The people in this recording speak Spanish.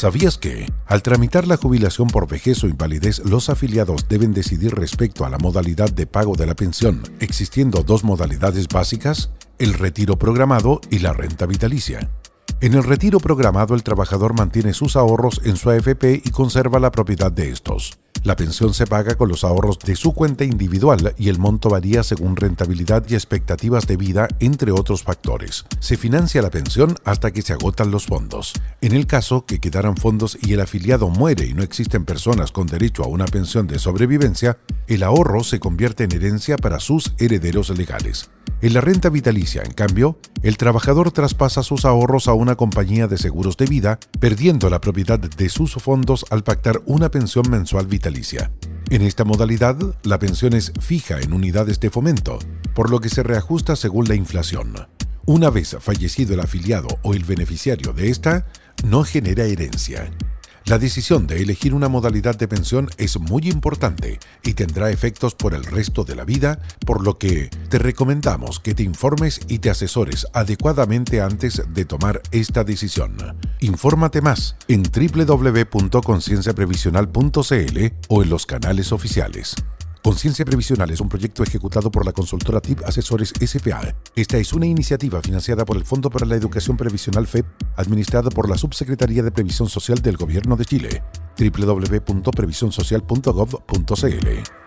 ¿Sabías que, al tramitar la jubilación por vejez o invalidez, los afiliados deben decidir respecto a la modalidad de pago de la pensión, existiendo dos modalidades básicas, el retiro programado y la renta vitalicia? En el retiro programado, el trabajador mantiene sus ahorros en su AFP y conserva la propiedad de estos. La pensión se paga con los ahorros de su cuenta individual y el monto varía según rentabilidad y expectativas de vida, entre otros factores. Se financia la pensión hasta que se agotan los fondos. En el caso que quedaran fondos y el afiliado muere y no existen personas con derecho a una pensión de sobrevivencia, el ahorro se convierte en herencia para sus herederos legales. En la renta vitalicia, en cambio, el trabajador traspasa sus ahorros a una compañía de seguros de vida, perdiendo la propiedad de sus fondos al pactar una pensión mensual vitalicia. En esta modalidad, la pensión es fija en unidades de fomento, por lo que se reajusta según la inflación. Una vez fallecido el afiliado o el beneficiario de esta, no genera herencia. La decisión de elegir una modalidad de pensión es muy importante y tendrá efectos por el resto de la vida, por lo que te recomendamos que te informes y te asesores adecuadamente antes de tomar esta decisión. Infórmate más en www.concienciaprevisional.cl o en los canales oficiales. Conciencia Previsional es un proyecto ejecutado por la consultora TIP Asesores SPA. Esta es una iniciativa financiada por el Fondo para la Educación Previsional FEP, administrada por la Subsecretaría de Previsión Social del Gobierno de Chile. www.previsionsocial.gov.cl